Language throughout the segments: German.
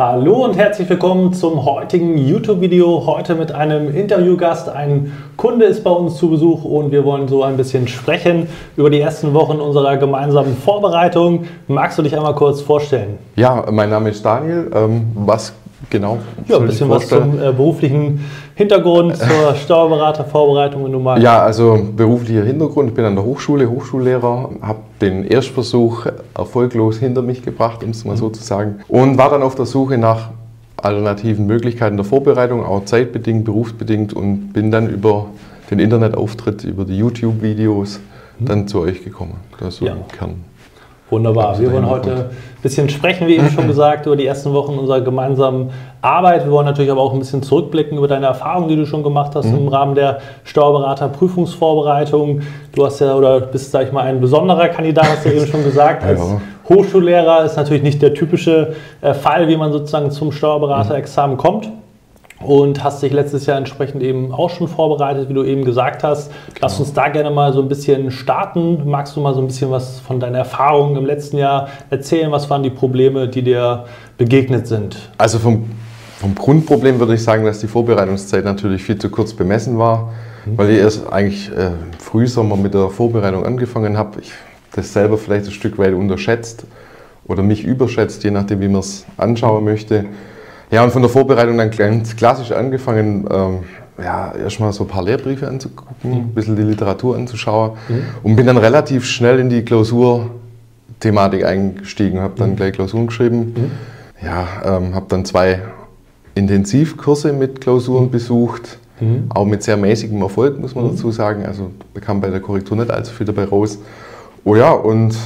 Hallo und herzlich willkommen zum heutigen YouTube-Video. Heute mit einem Interviewgast. Ein Kunde ist bei uns zu Besuch und wir wollen so ein bisschen sprechen über die ersten Wochen unserer gemeinsamen Vorbereitung. Magst du dich einmal kurz vorstellen? Ja, mein Name ist Daniel. Ähm, was genau? Ja, ein bisschen was zum äh, beruflichen Hintergrund, zur Steuerberatervorbereitung, wenn du magst. Ja, also beruflicher Hintergrund. Ich bin an der Hochschule, Hochschullehrer, habe den Erstversuch erfolglos hinter mich gebracht, um es mal so zu sagen. Und war dann auf der Suche nach alternativen Möglichkeiten der Vorbereitung, auch zeitbedingt, berufsbedingt und bin dann über den Internetauftritt, über die YouTube-Videos mhm. dann zu euch gekommen. Das ist so ja. Kern. Wunderbar. Wir wollen heute ein bisschen sprechen, wie eben schon gesagt, über die ersten Wochen unserer gemeinsamen Arbeit. Wir wollen natürlich aber auch ein bisschen zurückblicken über deine Erfahrungen, die du schon gemacht hast mhm. im Rahmen der Steuerberater-Prüfungsvorbereitung. Du hast ja oder bist, sag ich mal, ein besonderer Kandidat, hast du eben schon gesagt. Als ja. Hochschullehrer ist natürlich nicht der typische äh, Fall, wie man sozusagen zum Steuerberaterexamen kommt und hast dich letztes Jahr entsprechend eben auch schon vorbereitet, wie du eben gesagt hast. Genau. Lass uns da gerne mal so ein bisschen starten. Magst du mal so ein bisschen was von deinen Erfahrungen im letzten Jahr erzählen? Was waren die Probleme, die dir begegnet sind? Also vom, vom Grundproblem würde ich sagen, dass die Vorbereitungszeit natürlich viel zu kurz bemessen war, mhm. weil ich erst eigentlich äh, Frühsommer mit der Vorbereitung angefangen habe. Ich das selber vielleicht ein Stück weit unterschätzt oder mich überschätzt, je nachdem, wie man es anschauen möchte. Ja, und von der Vorbereitung dann ganz klassisch angefangen, ähm, ja, erstmal so ein paar Lehrbriefe anzugucken, mhm. ein bisschen die Literatur anzuschauen mhm. und bin dann relativ schnell in die Klausurthematik eingestiegen, habe dann mhm. gleich Klausuren geschrieben. Mhm. Ja, ähm, habe dann zwei Intensivkurse mit Klausuren mhm. besucht, mhm. auch mit sehr mäßigem Erfolg, muss man dazu sagen. Also bekam bei der Korrektur nicht allzu viel dabei raus. Oh ja, und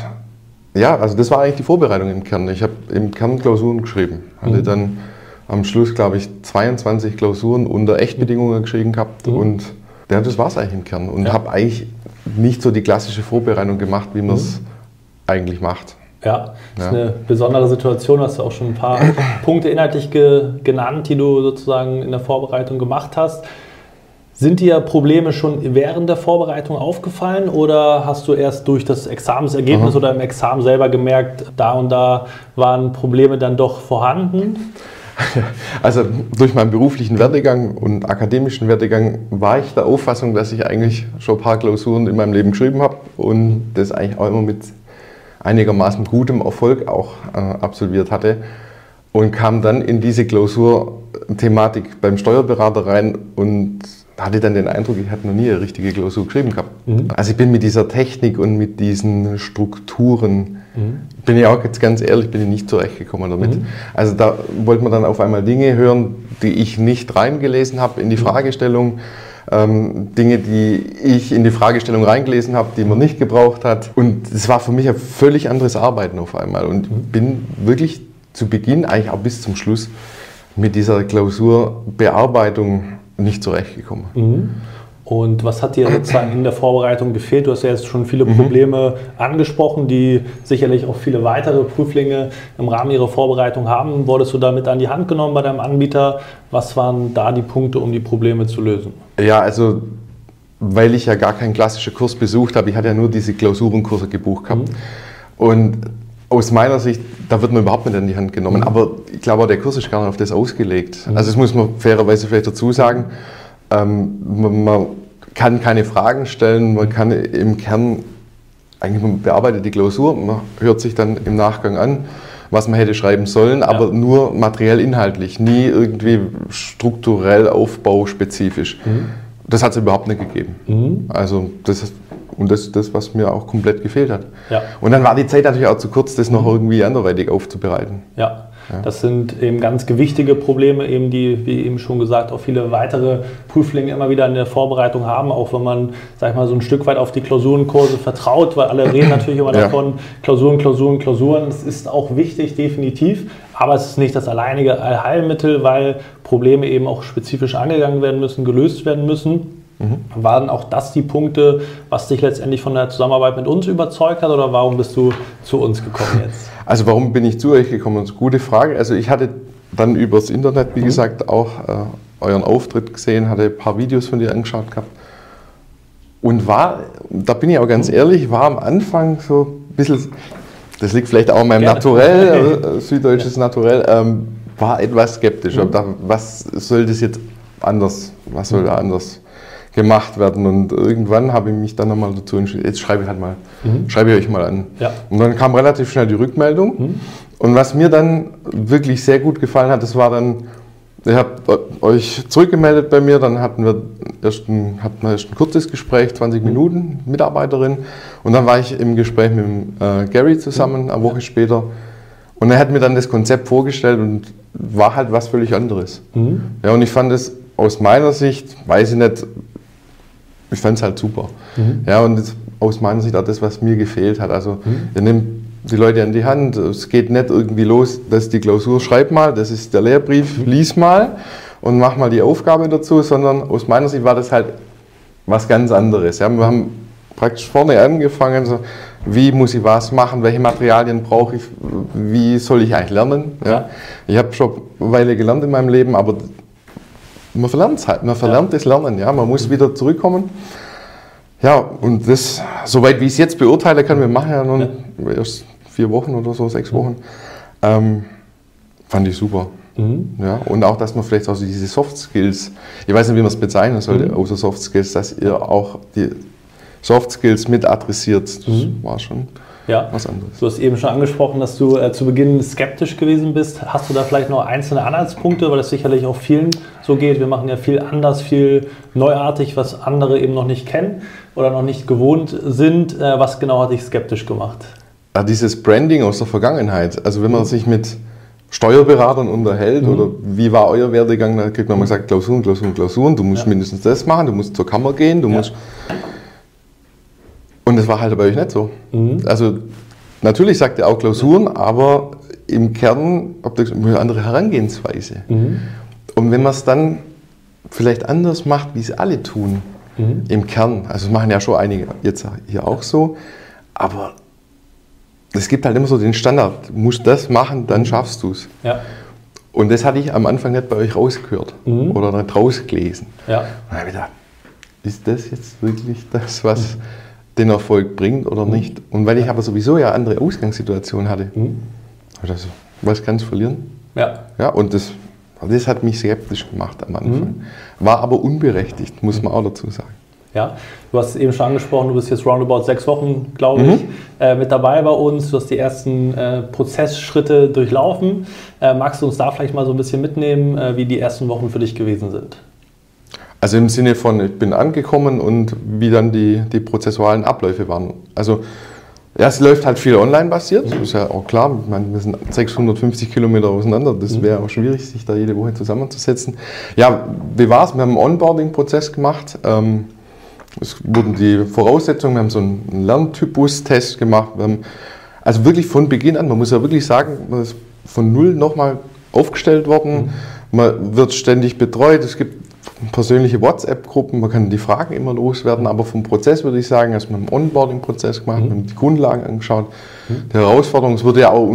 ja, also das war eigentlich die Vorbereitung im Kern. Ich habe im Kern Klausuren geschrieben, hatte dann am Schluss, glaube ich, 22 Klausuren unter Echtbedingungen geschrieben gehabt mhm. und ja, das war es eigentlich im Kern und ja. habe eigentlich nicht so die klassische Vorbereitung gemacht, wie man es mhm. eigentlich macht. Ja, das ja. ist eine besondere Situation. Hast du auch schon ein paar Punkte inhaltlich ge genannt, die du sozusagen in der Vorbereitung gemacht hast. Sind dir Probleme schon während der Vorbereitung aufgefallen oder hast du erst durch das Examensergebnis Aha. oder im Examen selber gemerkt, da und da waren Probleme dann doch vorhanden? Also durch meinen beruflichen Werdegang und akademischen Werdegang war ich der Auffassung, dass ich eigentlich schon ein paar Klausuren in meinem Leben geschrieben habe und das eigentlich auch immer mit einigermaßen gutem Erfolg auch äh, absolviert hatte und kam dann in diese Klausurthematik beim Steuerberater rein und hatte dann den Eindruck, ich hatte noch nie eine richtige Klausur geschrieben gehabt. Mhm. Also ich bin mit dieser Technik und mit diesen Strukturen Mhm. Bin ich auch jetzt ganz ehrlich, bin ich nicht zurechtgekommen damit. Mhm. Also da wollte man dann auf einmal Dinge hören, die ich nicht reingelesen habe in die mhm. Fragestellung. Ähm, Dinge, die ich in die Fragestellung reingelesen habe, die man nicht gebraucht hat. Und es war für mich ein völlig anderes Arbeiten auf einmal. Und mhm. bin wirklich zu Beginn, eigentlich auch bis zum Schluss, mit dieser Klausurbearbeitung nicht zurechtgekommen. Mhm. Und was hat dir sozusagen in der Vorbereitung gefehlt? Du hast ja jetzt schon viele mhm. Probleme mhm. angesprochen, die sicherlich auch viele weitere Prüflinge im Rahmen ihrer Vorbereitung haben. Wurdest du damit an die Hand genommen bei deinem Anbieter? Was waren da die Punkte, um die Probleme zu lösen? Ja, also weil ich ja gar keinen klassischen Kurs besucht habe, ich hatte ja nur diese Klausurenkurse gebucht gehabt. Mhm. Und aus meiner Sicht, da wird man überhaupt nicht an die Hand genommen. Mhm. Aber ich glaube, der Kurs ist gar nicht auf das ausgelegt. Mhm. Also das muss man fairerweise vielleicht dazu sagen. Ähm, man, man, kann keine Fragen stellen, man kann im Kern, eigentlich man bearbeitet die Klausur, man hört sich dann im Nachgang an, was man hätte schreiben sollen, aber ja. nur materiell inhaltlich, nie irgendwie strukturell aufbauspezifisch. Mhm. Das hat es überhaupt nicht gegeben. Mhm. Also das und das ist das, was mir auch komplett gefehlt hat. Ja. Und dann war die Zeit natürlich auch zu kurz, das noch irgendwie anderweitig aufzubereiten. Ja. Das sind eben ganz gewichtige Probleme, eben die, wie eben schon gesagt, auch viele weitere Prüflinge immer wieder in der Vorbereitung haben, auch wenn man, sag ich mal, so ein Stück weit auf die Klausurenkurse vertraut, weil alle reden natürlich immer ja. davon, Klausuren, Klausuren, Klausuren. Das ist auch wichtig, definitiv, aber es ist nicht das alleinige Allheilmittel, weil Probleme eben auch spezifisch angegangen werden müssen, gelöst werden müssen. Mhm. Waren auch das die Punkte, was dich letztendlich von der Zusammenarbeit mit uns überzeugt hat oder warum bist du zu uns gekommen jetzt? Also warum bin ich zu euch gekommen? Das ist eine gute Frage. Also ich hatte dann übers Internet, wie mhm. gesagt, auch äh, euren Auftritt gesehen, hatte ein paar Videos von dir angeschaut gehabt und war, da bin ich auch ganz mhm. ehrlich, war am Anfang so ein bisschen, das liegt vielleicht auch in meinem Gerne. Naturell, äh, süddeutsches ja. Naturell, ähm, war etwas skeptisch. Mhm. Da, was soll das jetzt anders, was soll da anders gemacht werden? Und irgendwann habe ich mich dann nochmal dazu entschieden, jetzt schreibe ich halt mal, mhm. schreibe ich euch mal an. Ja. Und dann kam relativ schnell die Rückmeldung. Mhm. Und was mir dann wirklich sehr gut gefallen hat, das war dann, ihr habt euch zurückgemeldet bei mir, dann hatten wir erst ein, hatten erst ein kurzes Gespräch, 20 mhm. Minuten, Mitarbeiterin. Und dann war ich im Gespräch mit äh, Gary zusammen, eine Woche später. Und er hat mir dann das Konzept vorgestellt und war halt was völlig anderes. Mhm. Ja, und ich fand es aus meiner Sicht, weiß ich nicht, ich fand es halt super. Mhm. Ja, und das, aus meiner Sicht auch das, was mir gefehlt hat. Also, mhm. ihr nehmt die Leute an die Hand. Es geht nicht irgendwie los, dass die Klausur schreib mal, das ist der Lehrbrief, mhm. lies mal und mach mal die Aufgabe dazu, sondern aus meiner Sicht war das halt was ganz anderes. Ja, wir haben praktisch vorne angefangen, so, wie muss ich was machen, welche Materialien brauche ich, wie soll ich eigentlich lernen. Ja? Ich habe schon eine Weile gelernt in meinem Leben, aber man verlernt es halt, man verlernt ja. das Lernen, ja? man muss wieder zurückkommen. Ja, und das, soweit wie ich es jetzt beurteile kann, wir machen ja nun ja. erst vier Wochen oder so, sechs Wochen, ähm, fand ich super. Mhm. Ja, und auch, dass man vielleicht auch diese Soft Skills, ich weiß nicht, wie man es bezeichnen sollte, mhm. außer Soft Skills, dass ihr auch die Soft Skills mit adressiert. Das mhm. war schon ja. was anderes. Du hast eben schon angesprochen, dass du äh, zu Beginn skeptisch gewesen bist. Hast du da vielleicht noch einzelne Anhaltspunkte, weil es sicherlich auch vielen so geht? Wir machen ja viel anders, viel neuartig, was andere eben noch nicht kennen oder noch nicht gewohnt sind. Äh, was genau hat dich skeptisch gemacht? Ja, dieses Branding aus der Vergangenheit. Also wenn man sich mit Steuerberatern unterhält mhm. oder wie war euer Werdegang, da kriegt man mal gesagt, Klausuren, Klausuren, Klausuren, du musst ja. mindestens das machen, du musst zur Kammer gehen, du ja. musst und das war halt bei euch nicht so. Mhm. Also natürlich sagt ihr auch Klausuren, aber im Kern habt ihr eine andere Herangehensweise. Mhm. Und wenn man es dann vielleicht anders macht, wie es alle tun, mhm. im Kern, also das machen ja schon einige jetzt hier auch so, aber es gibt halt immer so den Standard, du musst das machen, dann mhm. schaffst du es. Ja. Und das hatte ich am Anfang nicht bei euch rausgehört mhm. oder nicht rausgelesen. Ja. Und dann habe ich gedacht, ist das jetzt wirklich das, was... Den Erfolg bringt oder mhm. nicht. Und weil ich aber sowieso ja andere Ausgangssituationen hatte, mhm. also, was kannst du verlieren? Ja. ja und das, das hat mich skeptisch gemacht am Anfang. Mhm. War aber unberechtigt, muss man auch dazu sagen. Ja, du hast es eben schon angesprochen, du bist jetzt roundabout sechs Wochen, glaube mhm. ich, äh, mit dabei bei uns. Du hast die ersten äh, Prozessschritte durchlaufen. Äh, magst du uns da vielleicht mal so ein bisschen mitnehmen, äh, wie die ersten Wochen für dich gewesen sind? Also im Sinne von, ich bin angekommen und wie dann die, die prozessualen Abläufe waren. Also ja, es läuft halt viel online basiert, das ist ja auch klar. Ich meine, wir sind 650 Kilometer auseinander, das mhm. wäre auch schwierig, sich da jede Woche zusammenzusetzen. Ja, wie war es? Wir haben einen Onboarding-Prozess gemacht. Ähm, es wurden die Voraussetzungen, wir haben so einen Lerntypus-Test gemacht. Haben also wirklich von Beginn an, man muss ja wirklich sagen, man ist von null nochmal aufgestellt worden. Mhm. Man wird ständig betreut. Es gibt persönliche WhatsApp-Gruppen, man kann die Fragen immer loswerden, aber vom Prozess würde ich sagen, dass man einen Onboarding-Prozess gemacht, mhm. man die Grundlagen angeschaut. Mhm. Die Herausforderung, es wurde ja auch,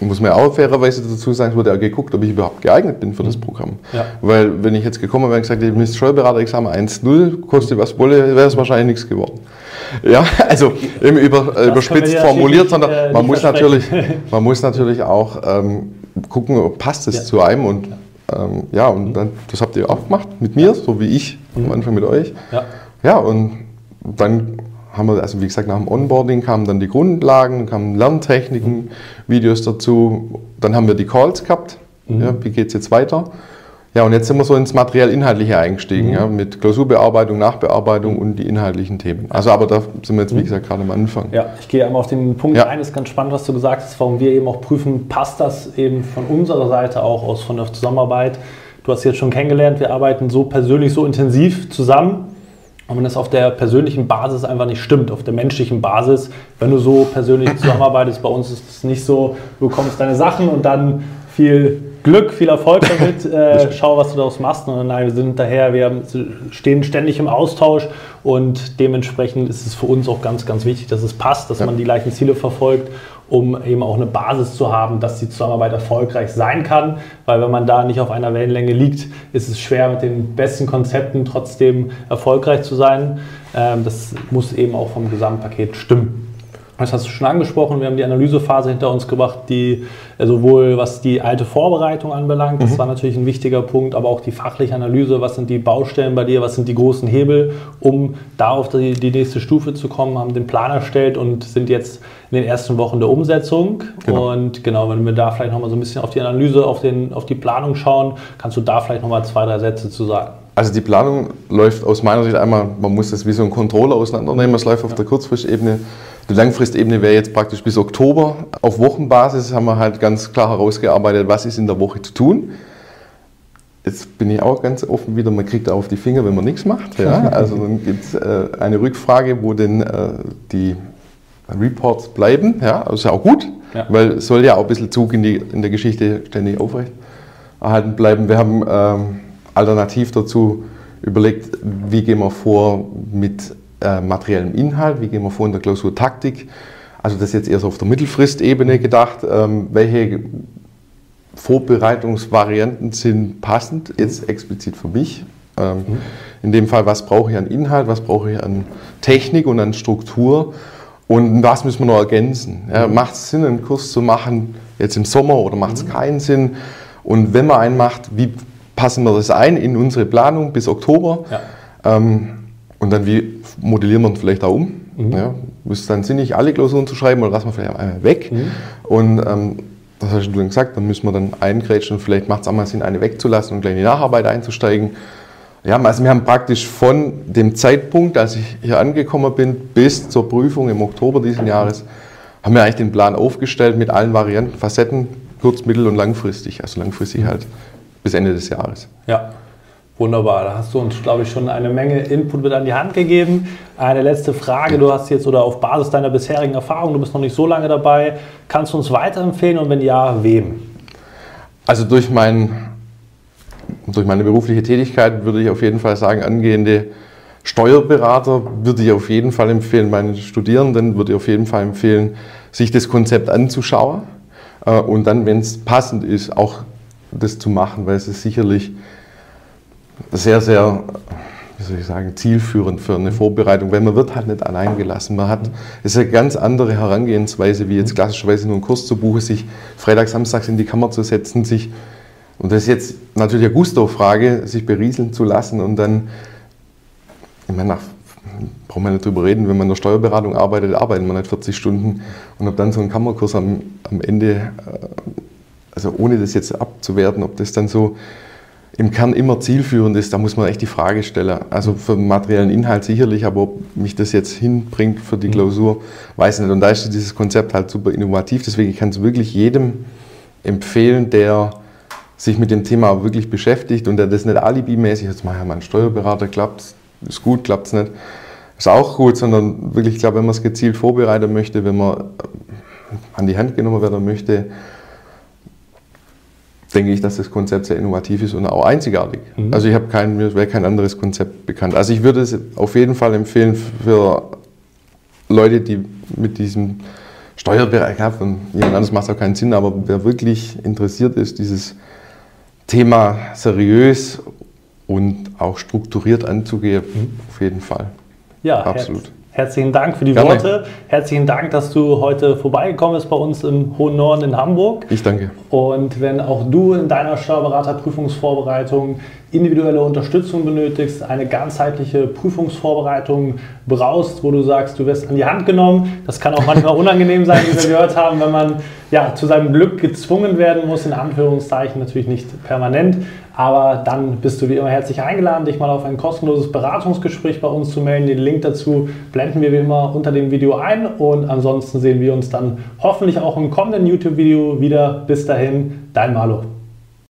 muss man ja auch fairerweise dazu sagen, es wurde ja geguckt, ob ich überhaupt geeignet bin für das mhm. Programm. Ja. Weil wenn ich jetzt gekommen wäre und gesagt hätte, ich müsste Steuerberater-Examen 1.0, kostet was wolle, wäre es wahrscheinlich nichts geworden. Ja, also eben über, überspitzt ja formuliert, sondern äh, man, muss natürlich, man muss natürlich auch ähm, gucken, passt es ja. zu einem und ähm, ja, und dann, das habt ihr auch gemacht mit mir, so wie ich mhm. am Anfang mit euch. Ja. ja, und dann haben wir, also wie gesagt, nach dem Onboarding kamen dann die Grundlagen, kamen Lerntechniken, mhm. Videos dazu. Dann haben wir die Calls gehabt. Mhm. Ja, wie geht es jetzt weiter? Ja, und jetzt sind wir so ins materiell-inhaltliche eingestiegen, mhm. ja, mit Klausurbearbeitung, Nachbearbeitung und die inhaltlichen Themen. Also, aber da sind wir jetzt, wie mhm. gesagt, gerade am Anfang. Ja, ich gehe einmal auf den Punkt ja. ein. Das ist ganz spannend, was du gesagt hast, warum wir eben auch prüfen, passt das eben von unserer Seite auch aus, von der Zusammenarbeit. Du hast jetzt schon kennengelernt, wir arbeiten so persönlich, so intensiv zusammen. Und wenn das auf der persönlichen Basis einfach nicht stimmt, auf der menschlichen Basis, wenn du so persönlich zusammenarbeitest, bei uns ist es nicht so, du bekommst deine Sachen und dann viel Glück, viel Erfolg damit. Äh, schau, was du daraus machst. Und nein, wir sind daher, wir stehen ständig im Austausch und dementsprechend ist es für uns auch ganz, ganz wichtig, dass es passt, dass ja. man die gleichen Ziele verfolgt, um eben auch eine Basis zu haben, dass die Zusammenarbeit erfolgreich sein kann. Weil wenn man da nicht auf einer Wellenlänge liegt, ist es schwer, mit den besten Konzepten trotzdem erfolgreich zu sein. Ähm, das muss eben auch vom Gesamtpaket stimmen. Das hast du schon angesprochen. Wir haben die Analysephase hinter uns gebracht, die äh, sowohl was die alte Vorbereitung anbelangt, das mhm. war natürlich ein wichtiger Punkt, aber auch die fachliche Analyse, was sind die Baustellen bei dir, was sind die großen Hebel, um da auf die, die nächste Stufe zu kommen, haben den Plan erstellt und sind jetzt in den ersten Wochen der Umsetzung. Genau. Und genau, wenn wir da vielleicht nochmal so ein bisschen auf die Analyse, auf, den, auf die Planung schauen, kannst du da vielleicht nochmal zwei, drei Sätze zu sagen. Also die Planung läuft aus meiner Sicht einmal, man muss das wie so ein Controller auseinandernehmen, es läuft auf der Kurzfristebene die Langfristebene wäre jetzt praktisch bis Oktober. Auf Wochenbasis haben wir halt ganz klar herausgearbeitet, was ist in der Woche zu tun. Jetzt bin ich auch ganz offen wieder, man kriegt auf die Finger, wenn man nichts macht. Ja? Also dann gibt es äh, eine Rückfrage, wo denn äh, die Reports bleiben. Ja? Das ist ja auch gut, ja. weil es soll ja auch ein bisschen Zug in, die, in der Geschichte ständig aufrecht erhalten bleiben. Wir haben ähm, alternativ dazu überlegt, wie gehen wir vor mit äh, materiellem Inhalt, wie gehen wir vor in der Klausurtaktik. Also das ist jetzt eher so auf der Mittelfristebene gedacht. Ähm, welche Vorbereitungsvarianten sind passend, jetzt explizit für mich? Ähm, mhm. In dem Fall, was brauche ich an Inhalt, was brauche ich an Technik und an Struktur und was müssen wir noch ergänzen? Ja, mhm. macht es Sinn, einen Kurs zu machen jetzt im Sommer oder macht es mhm. keinen Sinn? Und wenn man einen macht, wie passen wir das ein in unsere Planung bis Oktober? Ja. Ähm, und dann wie modellieren wir vielleicht auch um. Mhm. Ja, ist dann sinnig, alle Klausuren zu schreiben oder lassen wir vielleicht einmal weg. Mhm. Und ähm, das hast du dann gesagt, dann müssen wir dann eingrätschen und vielleicht macht es auch mal Sinn, eine wegzulassen und gleich in die Nacharbeit einzusteigen. Ja, also wir haben praktisch von dem Zeitpunkt, als ich hier angekommen bin, bis zur Prüfung im Oktober dieses Jahres, haben wir eigentlich den Plan aufgestellt mit allen Varianten, Facetten, kurz-, mittel- und langfristig. Also langfristig halt bis Ende des Jahres. Ja. Wunderbar, da hast du uns, glaube ich, schon eine Menge Input mit an die Hand gegeben. Eine letzte Frage, du hast jetzt oder auf Basis deiner bisherigen Erfahrung, du bist noch nicht so lange dabei, kannst du uns weiterempfehlen und wenn ja, wem? Also durch, mein, durch meine berufliche Tätigkeit würde ich auf jeden Fall sagen, angehende Steuerberater würde ich auf jeden Fall empfehlen, meinen Studierenden würde ich auf jeden Fall empfehlen, sich das Konzept anzuschauen äh, und dann, wenn es passend ist, auch das zu machen, weil es ist sicherlich sehr, sehr, wie soll ich sagen, zielführend für eine Vorbereitung, weil man wird halt nicht allein gelassen. Man hat, es ist eine ganz andere Herangehensweise, wie jetzt klassischerweise nur einen Kurs zu buchen, sich freitags, samstags in die Kammer zu setzen, sich, und das ist jetzt natürlich eine Gusto-Frage, sich berieseln zu lassen und dann, ich meine, nach brauchen wir nicht drüber reden, wenn man in der Steuerberatung arbeitet, arbeitet man nicht 40 Stunden und ob dann so ein Kammerkurs am, am Ende, äh, also ohne das jetzt abzuwerten, ob das dann so im Kern immer zielführend ist, da muss man echt die Frage stellen. Also für den materiellen Inhalt sicherlich, aber ob mich das jetzt hinbringt für die mhm. Klausur, weiß ich nicht. Und da ist dieses Konzept halt super innovativ. Deswegen kann es wirklich jedem empfehlen, der sich mit dem Thema wirklich beschäftigt und der das nicht alibimäßig, jetzt mache ich mal einen Steuerberater, klappt ist gut, klappt es nicht, ist auch gut, sondern wirklich, ich glaube, wenn man es gezielt vorbereiten möchte, wenn man an die Hand genommen werden möchte, denke ich, dass das Konzept sehr innovativ ist und auch einzigartig. Mhm. Also ich habe kein, mir wäre kein anderes Konzept bekannt. Also ich würde es auf jeden Fall empfehlen für Leute, die mit diesem Steuerbereich haben, jemand anderes macht auch keinen Sinn, aber wer wirklich interessiert ist, dieses Thema seriös und auch strukturiert anzugehen, mhm. auf jeden Fall. Ja, absolut. Herzlichen Dank für die Gerne. Worte. Herzlichen Dank, dass du heute vorbeigekommen bist bei uns im Hohen Norden in Hamburg. Ich danke. Und wenn auch du in deiner Steuerberaterprüfungsvorbereitung individuelle Unterstützung benötigst, eine ganzheitliche Prüfungsvorbereitung brauchst, wo du sagst, du wirst an die Hand genommen. Das kann auch manchmal unangenehm sein, wie wir gehört haben, wenn man ja, zu seinem Glück gezwungen werden muss, in Anführungszeichen natürlich nicht permanent. Aber dann bist du wie immer herzlich eingeladen, dich mal auf ein kostenloses Beratungsgespräch bei uns zu melden. Den Link dazu blenden wir wie immer unter dem Video ein. Und ansonsten sehen wir uns dann hoffentlich auch im kommenden YouTube-Video wieder. Bis dahin, dein Malo.